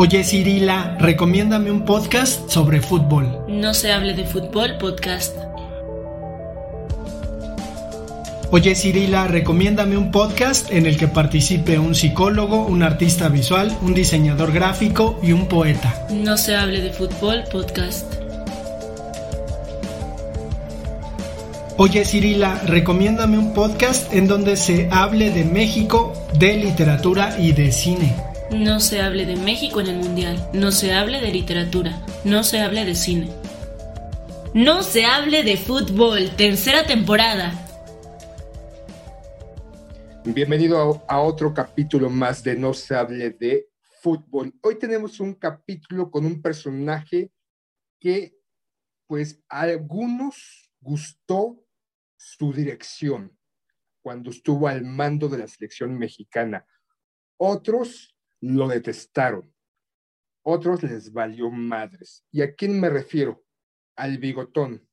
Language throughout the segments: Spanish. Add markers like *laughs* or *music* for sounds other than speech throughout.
Oye Cirila, recomiéndame un podcast sobre fútbol. No se hable de fútbol podcast. Oye Cirila, recomiéndame un podcast en el que participe un psicólogo, un artista visual, un diseñador gráfico y un poeta. No se hable de fútbol podcast. Oye Cirila, recomiéndame un podcast en donde se hable de México, de literatura y de cine. No se hable de México en el Mundial, no se hable de literatura, no se hable de cine. No se hable de fútbol, tercera temporada. Bienvenido a, otro capítulo más de No se hable de fútbol. Hoy tenemos un capítulo con un personaje que pues a algunos gustó su dirección cuando estuvo al mando de la selección mexicana. Otros lo detestaron. Otros les valió madres. ¿Y a quién me refiero? Al bigotón,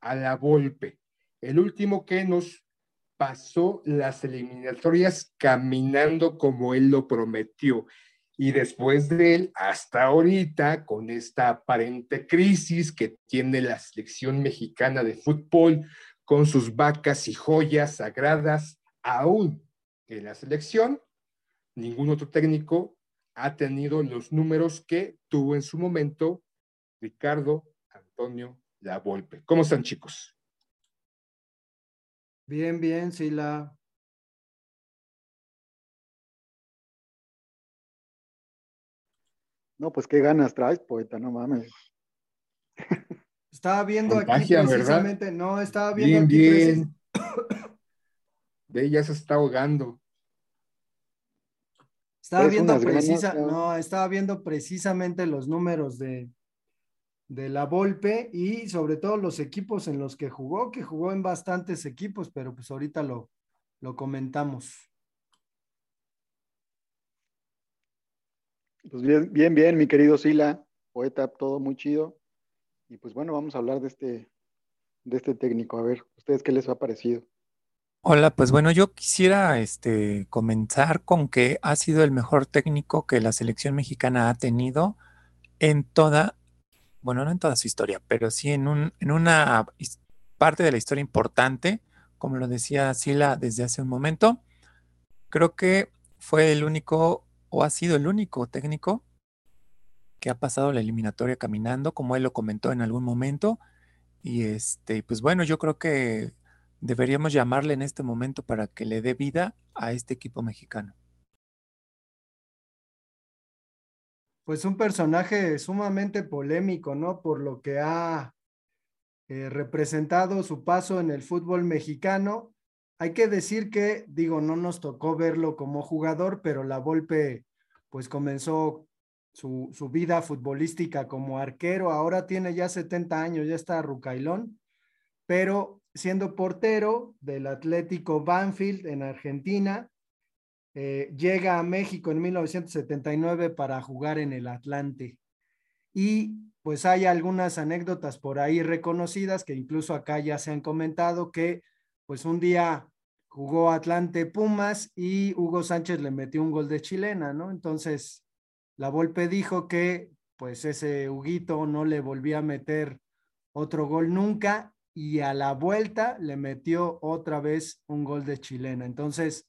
a la Volpe, el último que nos pasó las eliminatorias caminando como él lo prometió. Y después de él, hasta ahorita, con esta aparente crisis que tiene la selección mexicana de fútbol, con sus vacas y joyas sagradas, aún en la selección, ningún otro técnico ha tenido los números que tuvo en su momento Ricardo Antonio La Volpe. ¿Cómo están, chicos? Bien, bien, Sila. No, pues qué ganas traes, poeta, no mames. *laughs* Estaba viendo aquí precisamente, no, estaba viendo bien, aquí bien. *coughs* De ella se está ahogando. Estaba viendo precisa, no, estaba viendo precisamente los números de, de la Volpe y sobre todo los equipos en los que jugó, que jugó en bastantes equipos, pero pues ahorita lo, lo comentamos. Pues bien, bien, bien, mi querido Sila, poeta, todo muy chido. Y pues bueno, vamos a hablar de este, de este técnico. A ver, ¿ustedes qué les ha parecido? Hola, pues bueno, yo quisiera este, comenzar con que ha sido el mejor técnico que la selección mexicana ha tenido en toda, bueno, no en toda su historia, pero sí en, un, en una parte de la historia importante, como lo decía Sila desde hace un momento. Creo que fue el único, o ha sido el único técnico que ha pasado la eliminatoria caminando, como él lo comentó en algún momento. Y este, pues bueno, yo creo que deberíamos llamarle en este momento para que le dé vida a este equipo mexicano? Pues un personaje sumamente polémico, ¿no? Por lo que ha eh, representado su paso en el fútbol mexicano. Hay que decir que, digo, no nos tocó verlo como jugador, pero la Volpe pues comenzó su, su vida futbolística como arquero. Ahora tiene ya 70 años, ya está rucailón, pero siendo portero del Atlético Banfield en Argentina. Eh, llega a México en 1979 para jugar en el Atlante. Y pues hay algunas anécdotas por ahí reconocidas que incluso acá ya se han comentado que pues un día jugó Atlante Pumas y Hugo Sánchez le metió un gol de chilena, ¿no? Entonces, la Volpe dijo que pues ese Huguito no le volvía a meter otro gol nunca y a la vuelta le metió otra vez un gol de chilena. Entonces,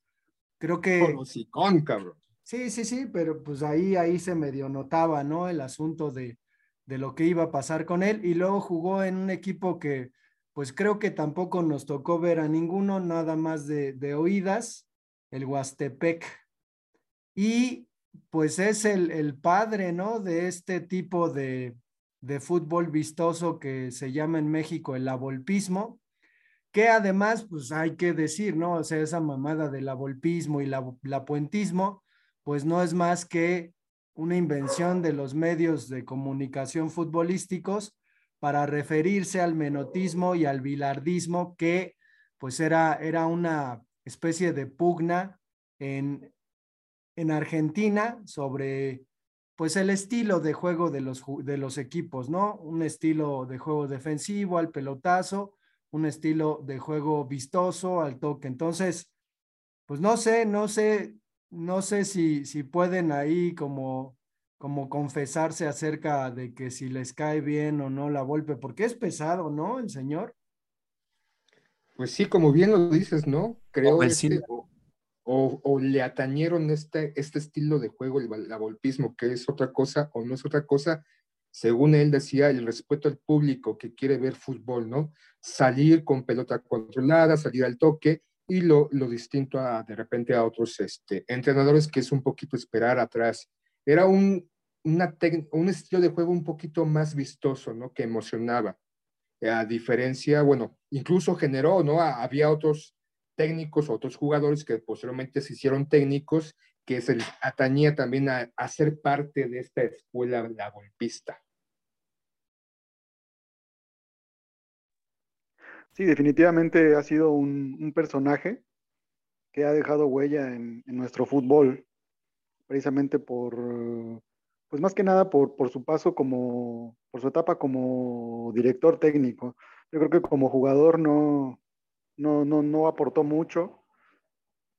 creo que... con cabrón. Sí, sí, sí, pero pues ahí, ahí se medio notaba, ¿no? El asunto de, de lo que iba a pasar con él. Y luego jugó en un equipo que, pues creo que tampoco nos tocó ver a ninguno, nada más de, de oídas, el Huastepec. Y pues es el, el padre, ¿no? De este tipo de, de fútbol vistoso que se llama en México el abolpismo, que además, pues hay que decir, ¿no? O sea, esa mamada del abolpismo y la, la puentismo, pues no es más que una invención de los medios de comunicación futbolísticos para referirse al menotismo y al bilardismo, que pues era, era una especie de pugna en, en Argentina sobre pues el estilo de juego de los, de los equipos, ¿no? Un estilo de juego defensivo al pelotazo, un estilo de juego vistoso al toque. Entonces, pues no sé, no sé, no sé si, si pueden ahí como como confesarse acerca de que si les cae bien o no la golpe, porque es pesado, ¿no? El señor. Pues sí, como bien lo dices, ¿no? Creo este, o, o, le atañeron este, este estilo de juego, el golpismo, que es otra cosa o no es otra cosa, según él decía, el respeto al público que quiere ver fútbol, ¿no? Salir con pelota controlada, salir al toque, y lo, lo distinto a de repente a otros este, entrenadores que es un poquito esperar atrás. Era un, un estilo de juego un poquito más vistoso, ¿no? Que emocionaba. A diferencia, bueno, incluso generó, ¿no? Había otros técnicos, otros jugadores que posteriormente se hicieron técnicos, que se les atañía también a, ser parte de esta escuela la golpista. Sí, definitivamente ha sido un, personaje que ha dejado huella en, nuestro fútbol, precisamente por, pues más que nada por su paso como, por su etapa como director técnico. Yo creo que como jugador no, no, no, no aportó mucho,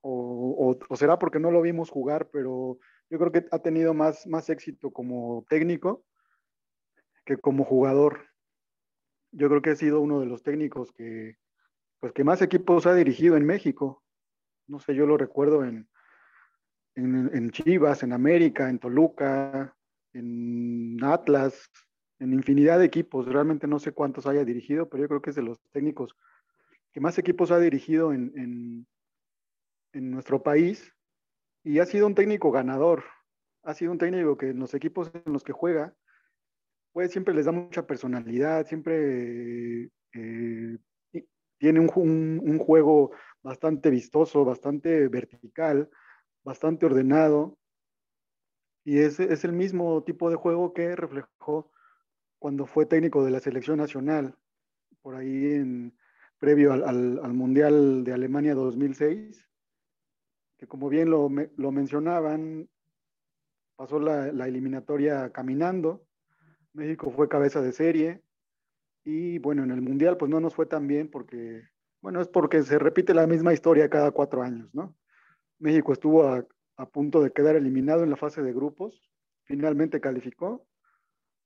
o, o, será porque no lo vimos jugar, pero yo creo que ha tenido más, más éxito como técnico que como jugador. Yo creo que ha sido uno de los técnicos que, pues, que más equipos ha dirigido en México. No sé, yo lo recuerdo en, en, en Chivas, en América, en Toluca, en Atlas, en infinidad de equipos. Realmente no sé cuántos haya dirigido, pero yo creo que es de los técnicos que más equipos ha dirigido en, en, nuestro país y ha sido un técnico ganador. Ha sido un técnico que en los equipos en los que juega, pues siempre les da mucha personalidad, siempre eh, tiene un, juego bastante vistoso, bastante vertical, bastante ordenado. Y es, es el mismo tipo de juego que reflejó cuando fue técnico de la selección nacional, por ahí en, previo al, al, al Mundial de Alemania 2006, que como bien lo, lo mencionaban, pasó la, eliminatoria caminando, México fue cabeza de serie, y bueno, en el Mundial pues no nos fue tan bien porque, bueno, es porque se repite la misma historia cada cuatro años, ¿no? México estuvo a punto de quedar eliminado en la fase de grupos, finalmente calificó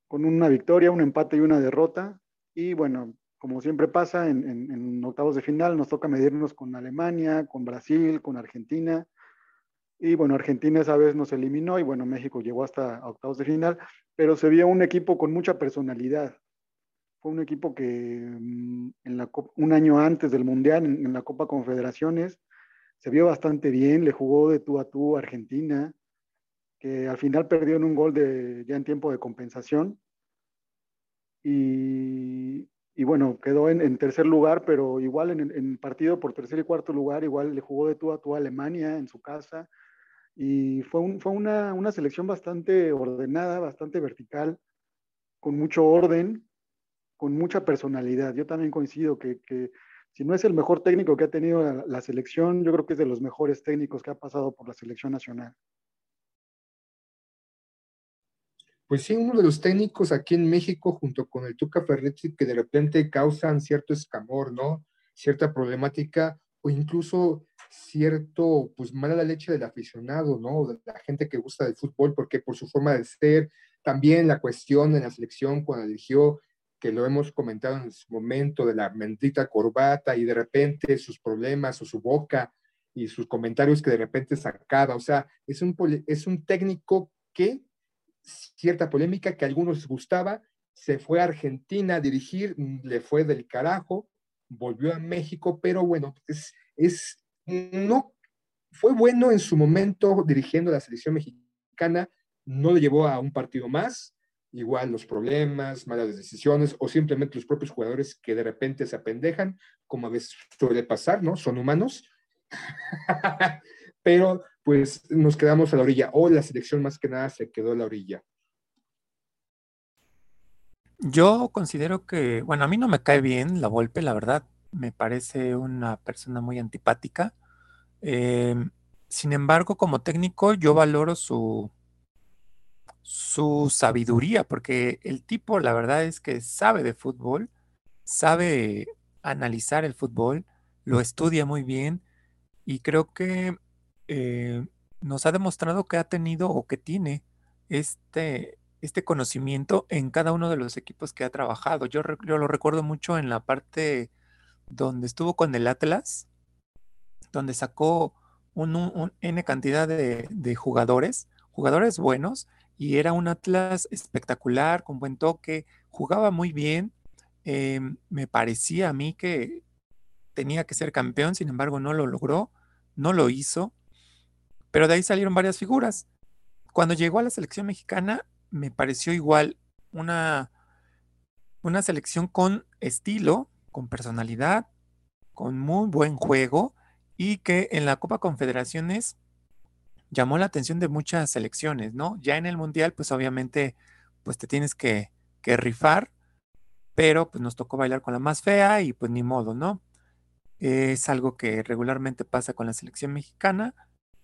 con una victoria, un empate y una derrota. Y bueno, como siempre pasa, en, octavos de final nos toca medirnos con Alemania, con Brasil, con Argentina. Y bueno, Argentina esa vez nos eliminó y bueno, México llegó hasta octavos de final, pero se vio un equipo con mucha personalidad. Fue un equipo que mm, en la, un año antes del Mundial, en, en la Copa Confederaciones, se vio bastante bien, le jugó de tú a tú a Argentina, que al final perdió en un gol de, ya en tiempo de compensación. Y, y bueno, quedó en, tercer lugar, pero igual en, partido por tercer y cuarto lugar, igual le jugó de tú a tú a Alemania en su casa. Y fue, fue una, una selección bastante ordenada, bastante vertical, con mucho orden, con mucha personalidad. Yo también coincido que, si no es el mejor técnico que ha tenido la, selección, yo creo que es de los mejores técnicos que ha pasado por la selección nacional. Pues sí, uno de los técnicos aquí en México, junto con el Tuca Ferretti, que de repente causan cierto escamor, ¿no? Cierta problemática o incluso cierto, pues mala leche del aficionado, ¿no? De la gente que gusta del fútbol, porque por su forma de ser, también la cuestión en la selección cuando eligió, que lo hemos comentado en su momento, de la bendita corbata y de repente sus problemas o su boca y sus comentarios que de repente sacaba, o sea, es un, es un técnico que cierta polémica que a algunos gustaba, se fue a Argentina a dirigir, le fue del carajo, volvió a México, pero bueno, es, es no fue bueno en su momento dirigiendo la selección mexicana, no le llevó a un partido más, igual los problemas, malas decisiones o simplemente los propios jugadores que de repente se apendejan, como a veces suele pasar, ¿no? Son humanos. *laughs* Pero pues nos quedamos a la orilla, o la selección más que nada se quedó a la orilla. Yo considero que, bueno, a mí no me cae bien la Volpe, la verdad, me parece una persona muy antipática. Eh, sin embargo, como técnico, yo valoro su, su sabiduría, porque el tipo, la verdad es que sabe de fútbol, sabe analizar el fútbol, lo estudia muy bien y creo que eh, nos ha demostrado que ha tenido o que tiene este, este conocimiento en cada uno de los equipos que ha trabajado. Yo, lo recuerdo mucho en la parte donde estuvo con el Atlas, donde sacó un, N cantidad de, de, jugadores, jugadores buenos, y era un Atlas espectacular, con buen toque, jugaba muy bien. Em, me parecía a mí que tenía que ser campeón, sin embargo no lo logró, no lo hizo, pero de ahí salieron varias figuras. Cuando llegó a la selección mexicana, me pareció igual una, una selección con estilo, con personalidad, con muy buen juego y que en la Copa Confederaciones llamó la atención de muchas selecciones, ¿no? Ya en el Mundial, pues obviamente, pues te tienes que, que rifar, pero pues nos tocó bailar con la más fea y pues ni modo, ¿no? Es algo que regularmente pasa con la selección mexicana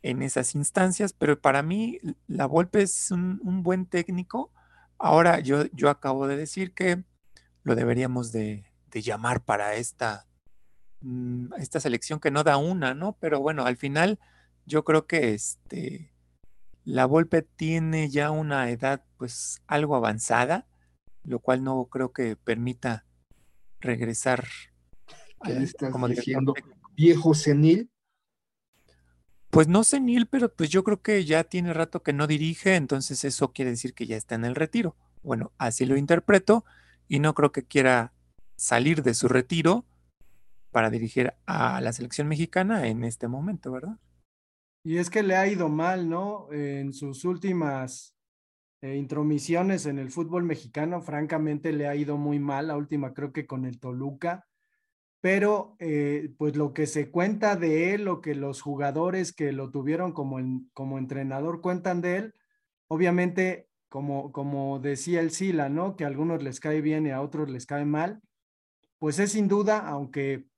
en esas instancias, pero para mí la Volpe es un, buen técnico. Ahora yo, yo acabo de decir que lo deberíamos de, llamar para esta, mm, esta selección que no da una, ¿no? Pero bueno, al final yo creo que este, la Volpe tiene ya una edad pues algo avanzada, lo cual no creo que permita regresar. ¿Qué estás como diciendo? ¿Viejo senil? Pues no senil, pero pues yo creo que ya tiene rato que no dirige, entonces eso quiere decir que ya está en el retiro. Bueno, así lo interpreto y no creo que quiera salir de su retiro para dirigir a la selección mexicana en este momento, ¿verdad? Y es que le ha ido mal, ¿no? En sus últimas eh, intromisiones en el fútbol mexicano, francamente le ha ido muy mal. La última creo que con el Toluca pero eh, pues lo que se cuenta de él, lo que los jugadores que lo tuvieron como, como entrenador cuentan de él, obviamente, como, como decía el Sila, ¿no? Que a algunos les cae bien y a otros les cae mal, pues es sin duda, aunque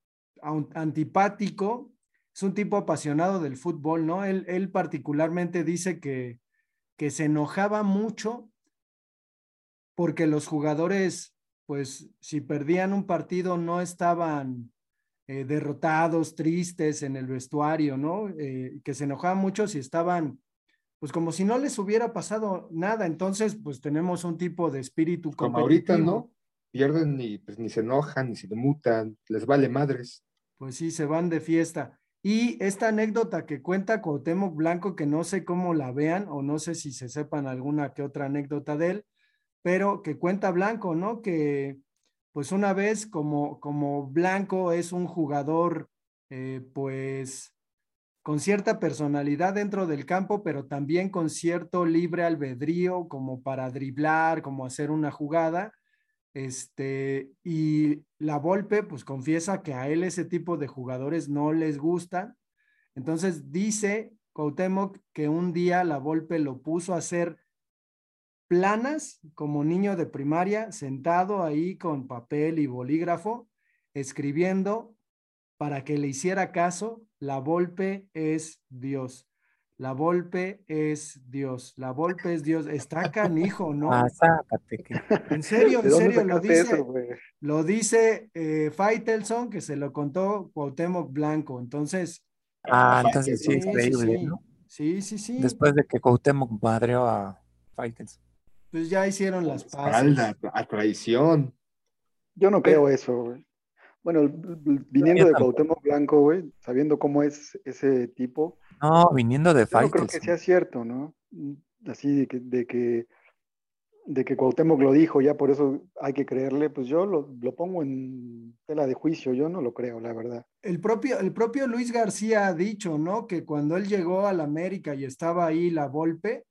antipático, es un tipo apasionado del fútbol, ¿no? Él, él particularmente dice que, que se enojaba mucho porque los jugadores pues si perdían un partido no estaban eh, derrotados, tristes en el vestuario, ¿no? Eh, que se enojaban mucho si estaban, pues como si no les hubiera pasado nada. Entonces, pues tenemos un tipo de espíritu como ahorita, ¿no? Pierden y pues ni se enojan, ni se demutan, les vale madres. Pues sí, se van de fiesta. Y esta anécdota que cuenta Cuauhtémoc Blanco, que no sé cómo la vean o no sé si se sepan alguna que otra anécdota de él, pero que cuenta Blanco, ¿no? Que pues una vez como, como Blanco es un jugador eh, pues con cierta personalidad dentro del campo, pero también con cierto libre albedrío como para driblar, como hacer una jugada. Este, y la Volpe pues confiesa que a él ese tipo de jugadores no les gusta. Entonces dice Cuauhtémoc que un día la Volpe lo puso a hacer planas como niño de primaria, sentado ahí con papel y bolígrafo, escribiendo para que le hiciera caso, la Volpe es Dios. La Volpe es Dios. La Volpe es Dios. Está canijo, *laughs* ¿no? Ah, sácate. En serio, en serio, lo dice, lo dice eh, Faitelson, que se lo contó Cuauhtémoc Blanco. Entonces. Ah, entonces sí, es increíble, sí, ¿no? Sí, sí, sí. Después de que Cuauhtémoc madreó a Faitelson pues ya hicieron las paces. a traición. Yo no creo eso, güey. Bueno, viniendo de Cuauhtémoc Blanco, güey, sabiendo cómo es ese tipo. No, viniendo de Yo creo que sea cierto, ¿no? Así de que, de que, de que Cuauhtémoc lo dijo, ya por eso hay que creerle, pues yo lo, lo, pongo en tela de juicio, yo no lo creo, la verdad. El propio, el propio Luis García ha dicho, ¿no? Que cuando él llegó a la América y estaba ahí la Volpe,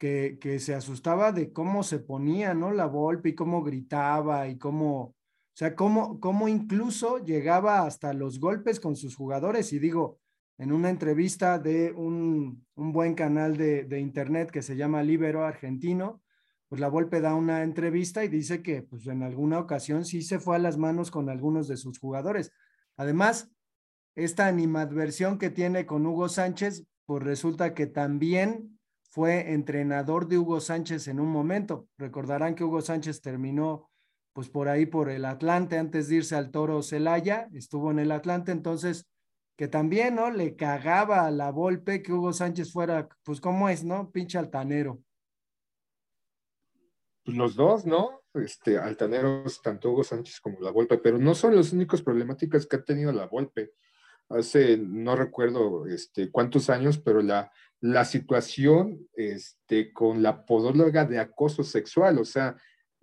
que, se asustaba de cómo se ponía, ¿no? La Volpe y cómo gritaba y cómo, o sea, cómo, cómo incluso llegaba hasta los golpes con sus jugadores. Y digo, en una entrevista de un, un buen canal de, de, internet que se llama Libero Argentino, pues la Volpe da una entrevista y dice que pues en alguna ocasión sí se fue a las manos con algunos de sus jugadores. Además, esta animadversión que tiene con Hugo Sánchez, pues resulta que también fue entrenador de Hugo Sánchez en un momento. Recordarán que Hugo Sánchez terminó pues por ahí por el Atlante antes de irse al Toro Celaya, estuvo en el Atlante, entonces que también, ¿no? Le cagaba a la Volpe que Hugo Sánchez fuera, pues como es, ¿no? Pinche altanero. pues, los dos, ¿no? Este, altaneros, tanto Hugo Sánchez como la Volpe, pero no son las únicas problemáticas que ha tenido la Volpe. Hace, no recuerdo este, cuántos años, pero la, la situación este, con la podóloga de acoso sexual, o sea,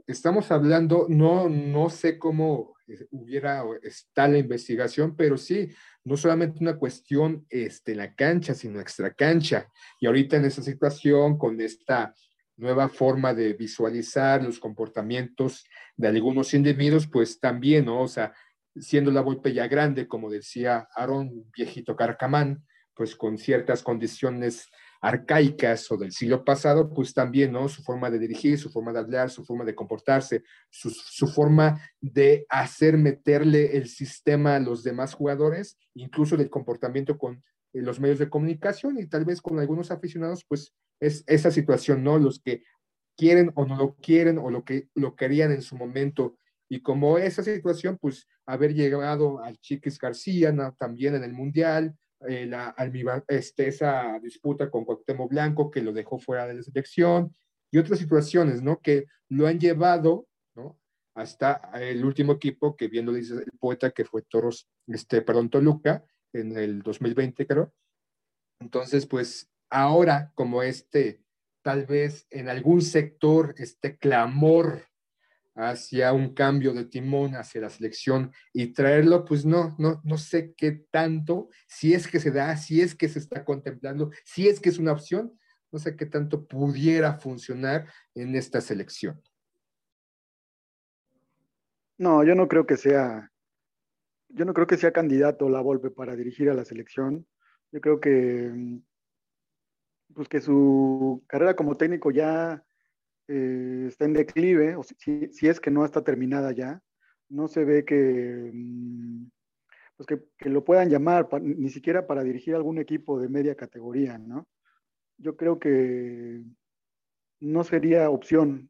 estamos hablando, no, no sé cómo eh, hubiera está la investigación, pero sí, no solamente una cuestión este, en la cancha, sino extra cancha. Y ahorita en esa situación, con esta nueva forma de visualizar los comportamientos de algunos individuos, pues también, ¿no? O sea, siendo la golpe ya grande, como decía Aaron, viejito carcamán, pues con ciertas condiciones arcaicas o del siglo pasado, pues también, ¿no? Su forma de dirigir, su forma de hablar, su forma de comportarse, su, su, forma de hacer meterle el sistema a los demás jugadores, incluso el comportamiento con eh, los medios de comunicación y tal vez con algunos aficionados, pues es esa situación, ¿no? Los que quieren o no lo quieren o lo que lo querían en su momento. Y como esa situación, pues haber llegado al Chiquis García ¿no? también en el Mundial, eh, la, este, esa disputa con Cuauhtémoc Blanco que lo dejó fuera de la selección y otras situaciones, ¿no? Que lo han llevado, ¿no? Hasta el último equipo que bien lo dice el poeta que fue Toros, este, perdón, Toluca en el 2020, creo. Entonces, pues ahora como este, tal vez en algún sector, este clamor hacia un cambio de timón hacia la selección y traerlo, pues no, no, no sé qué tanto, si es que se da, si es que se está contemplando, si es que es una opción, no sé qué tanto pudiera funcionar en esta selección. No, yo no creo que sea, yo no creo que sea candidato la Volpe para dirigir a la selección. Yo creo que, pues que su carrera como técnico ya eh, está en declive, o si, si, es que no está terminada ya, no se ve que, mm, pues que, lo puedan llamar ni siquiera para dirigir algún equipo de media categoría, ¿no? Yo creo que no sería opción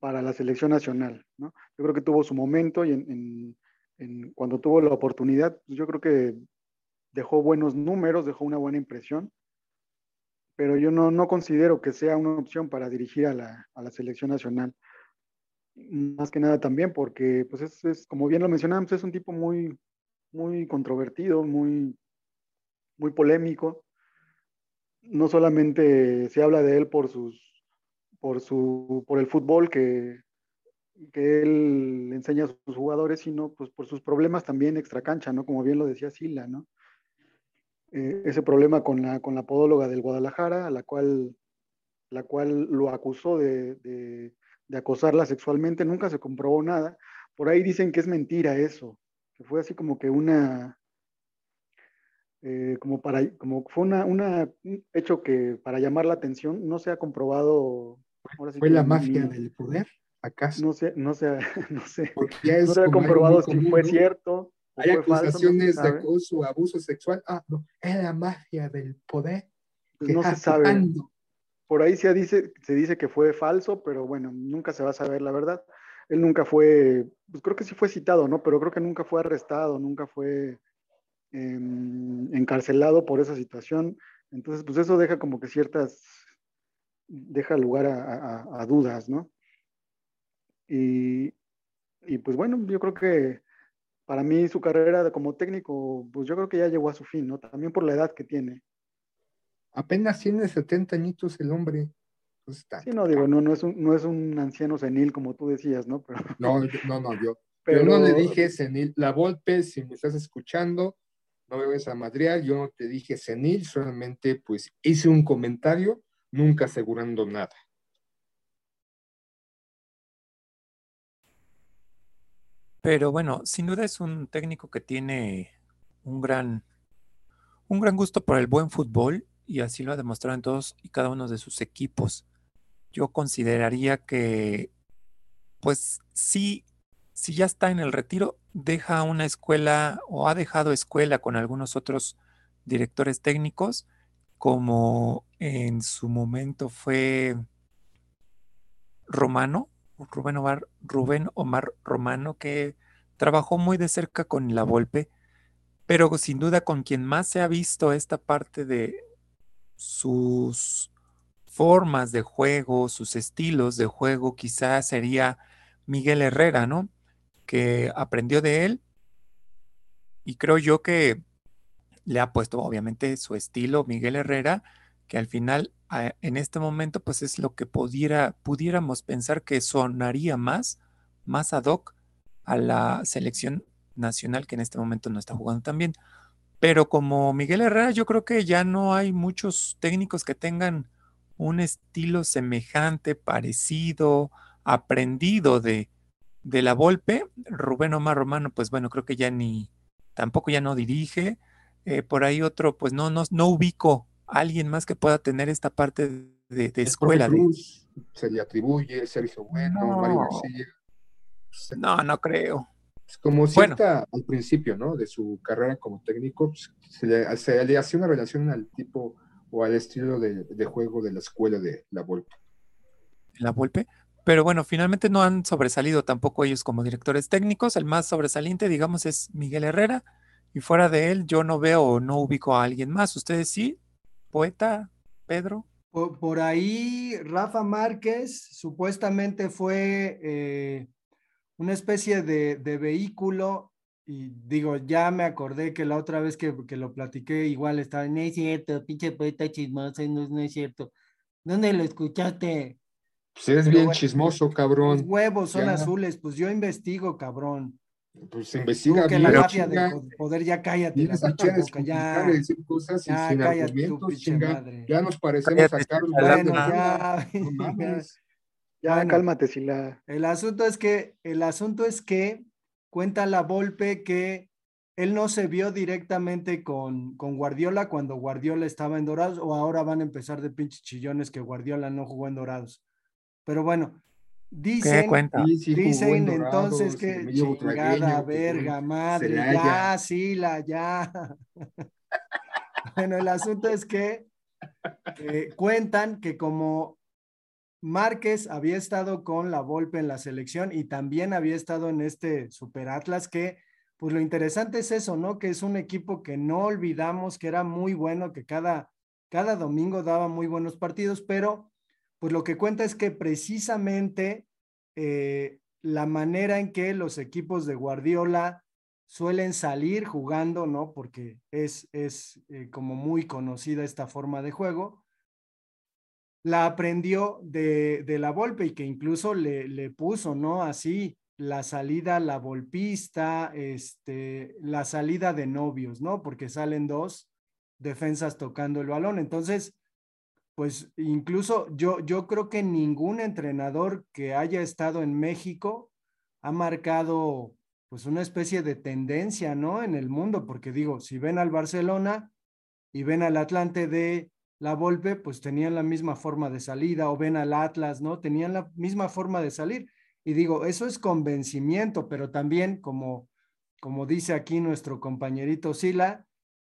para la selección nacional, ¿no? Yo creo que tuvo su momento y en, en, cuando tuvo la oportunidad, pues yo creo que dejó buenos números, dejó una buena impresión, pero yo no, no considero que sea una opción para dirigir a la, a la, selección nacional. Más que nada también porque, pues es, como bien lo mencionamos, es un tipo muy, muy controvertido, muy, muy polémico. No solamente se habla de él por sus por su por el fútbol que, que él enseña a sus jugadores, sino pues por sus problemas también extra cancha, ¿no? Como bien lo decía Sila, ¿no? Eh, ese problema con la, con la podóloga del Guadalajara, a la cual, la cual lo acusó de, de, acosarla sexualmente, nunca se comprobó nada. Por ahí dicen que es mentira eso, que fue así como que una, eh, como para, como fue una, una, un hecho que para llamar la atención no se ha comprobado. ¿Fue la mafia del poder? ¿Acaso? No sé, no sé, no sé. no se ha *laughs* comprobado si fue cierto. Hay acusaciones de acoso, abuso sexual. Ah, no, es la magia del poder. Pues no se sabe. Por ahí se dice, se dice que fue falso, pero bueno, nunca se va a saber la verdad. Él nunca fue, pues creo que sí fue citado, ¿no? Pero creo que nunca fue arrestado, nunca fue eh, encarcelado por esa situación. Entonces, pues eso deja como que ciertas, deja lugar a, a, a dudas, ¿no? Y, y pues bueno, yo creo que para mí su carrera como técnico, pues yo creo que ya llegó a su fin, ¿no? También por la edad que tiene. Apenas tiene 70 añitos el hombre. Pues sí, no, digo, no, no, es un, no es un anciano senil como tú decías, ¿no? Pero... *laughs* No, no, no, yo, Pero... yo no le dije senil. La Volpe, si me estás escuchando, no me ves a madrear, yo no te dije senil, solamente pues hice un comentario, nunca asegurando nada. Pero bueno, sin duda es un técnico que tiene un gran, un gran gusto por el buen fútbol y así lo ha demostrado en todos y cada uno de sus equipos. Yo consideraría que, pues sí, si ya está en el retiro, deja una escuela o ha dejado escuela con algunos otros directores técnicos, como en su momento fue Romano, Rubén Omar, Romano, que trabajó muy de cerca con la Volpe, pero sin duda con quien más se ha visto esta parte de sus formas de juego, sus estilos de juego, quizás sería Miguel Herrera, ¿no? Que aprendió de él y creo yo que le ha puesto obviamente su estilo Miguel Herrera, que al final en este momento pues es lo que pudiera, pudiéramos pensar que sonaría más, más ad hoc a la selección nacional que en este momento no está jugando tan bien. Pero como Miguel Herrera, yo creo que ya no hay muchos técnicos que tengan un estilo semejante, parecido, aprendido de, de la Volpe. Rubén Omar Romano, pues bueno, creo que ya ni, tampoco ya no dirige. Eh, por ahí otro, pues no, no, no ubico alguien más que pueda tener esta parte de, escuela. se le atribuye, Sergio Bueno, no. Mario García. No, no creo. Pues, como cierta al principio, ¿no? De su carrera como técnico, pues, se, le, se, le, hacía una relación al tipo o al estilo de, de juego de la escuela de la Volpe. La Volpe, pero bueno, finalmente no han sobresalido tampoco ellos como directores técnicos. El más sobresaliente, digamos, es Miguel Herrera. Y fuera de él, yo no veo o no ubico a alguien más. ¿Ustedes sí? ¿Poeta? ¿Pedro? Por, ahí, Rafa Márquez supuestamente fue eh, una especie de, vehículo. Y digo, ya me acordé que la otra vez que, lo platiqué, igual estaba, no es cierto, pinche poeta chismoso, no, no es cierto. ¿Dónde lo escuchaste? Pues eres bien chismoso, cabrón. Los huevos son azules, pues yo investigo, cabrón. Pues investiga que la mafia de poder, ya cállate la boca, ya. decir cosas ya, sin cállate tu madre. Ya nos parecemos a Carlos *laughs* bueno, ya, ya, ya cálmate, Sila. El asunto es que, el asunto es que cuenta la Volpe que él no se vio directamente con, con Guardiola cuando Guardiola estaba en Dorados, o ahora van a empezar de pinches chillones que Guardiola no jugó en Dorados. Pero bueno, dicen, dicen entonces que chingada, verga, madre, ya, sí, la, ya. *laughs* bueno, el asunto es que eh, cuentan que como Márquez había estado con la Volpe en la selección y también había estado en este Super Atlas que pues lo interesante es eso, ¿no? Que es un equipo que no olvidamos que era muy bueno, que cada, cada domingo daba muy buenos partidos, pero pues lo que cuenta es que precisamente eh, la manera en que los equipos de Guardiola suelen salir jugando, ¿no? Porque es, es eh, como muy conocida esta forma de juego, la aprendió de, de la Volpe y que incluso le, le, puso, ¿no? Así la salida, la volpista, este, la salida de novios, ¿no? Porque salen dos defensas tocando el balón. Entonces, pues incluso yo, yo creo que ningún entrenador que haya estado en México ha marcado pues una especie de tendencia, ¿no? En el mundo, porque digo, si ven al Barcelona y ven al Atlante de la Volpe, pues tenían la misma forma de salida, o ven al Atlas, ¿no? Tenían la misma forma de salir. Y digo, eso es convencimiento, pero también, como, como dice aquí nuestro compañerito Sila,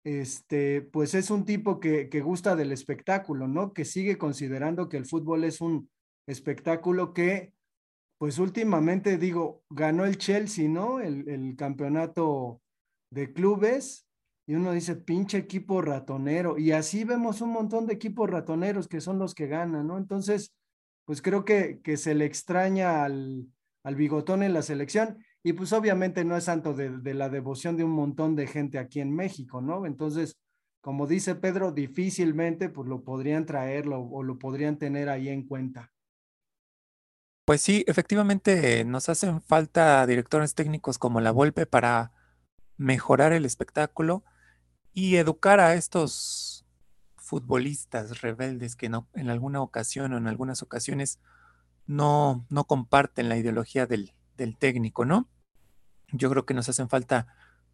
este, pues es un tipo que, que, gusta del espectáculo, ¿no? Que sigue considerando que el fútbol es un espectáculo que, pues últimamente digo, ganó el Chelsea, ¿no? El, el campeonato de clubes. Y uno dice, pinche equipo ratonero. Y así vemos un montón de equipos ratoneros que son los que ganan, ¿no? Entonces, pues creo que, que se le extraña al, al bigotón en la selección. Y pues obviamente no es santo de, la devoción de un montón de gente aquí en México, ¿no? Entonces, como dice Pedro, difícilmente pues lo podrían traerlo o lo podrían tener ahí en cuenta. Pues sí, efectivamente nos hacen falta directores técnicos como la Volpe para mejorar el espectáculo y educar a estos futbolistas rebeldes que no, en alguna ocasión o en algunas ocasiones no, no comparten la ideología del, del técnico, ¿no? Yo creo que nos hacen falta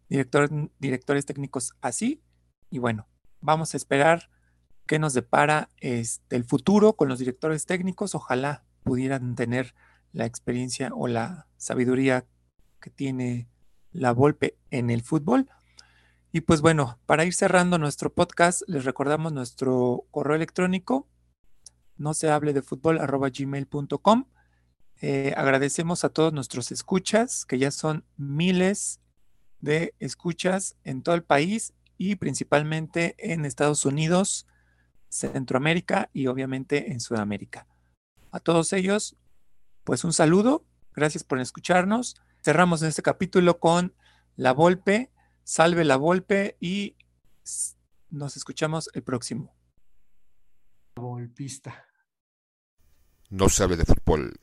directores técnicos así. Y bueno, vamos a esperar qué nos depara este, el futuro con los directores técnicos. Ojalá pudieran tener la experiencia o la sabiduría que tiene la Volpe en el fútbol. Y pues bueno, para ir cerrando nuestro podcast, les recordamos nuestro correo electrónico, no se hable de fútbol. Eh, agradecemos a todos nuestros escuchas, que ya son miles de escuchas en todo el país y principalmente en Estados Unidos. Centroamérica y obviamente en Sudamérica. A todos ellos, pues un saludo, gracias por escucharnos. Cerramos en este capítulo con La Volpe, Salve la Volpe y nos escuchamos el próximo. Volpista. No se hable de fútbol.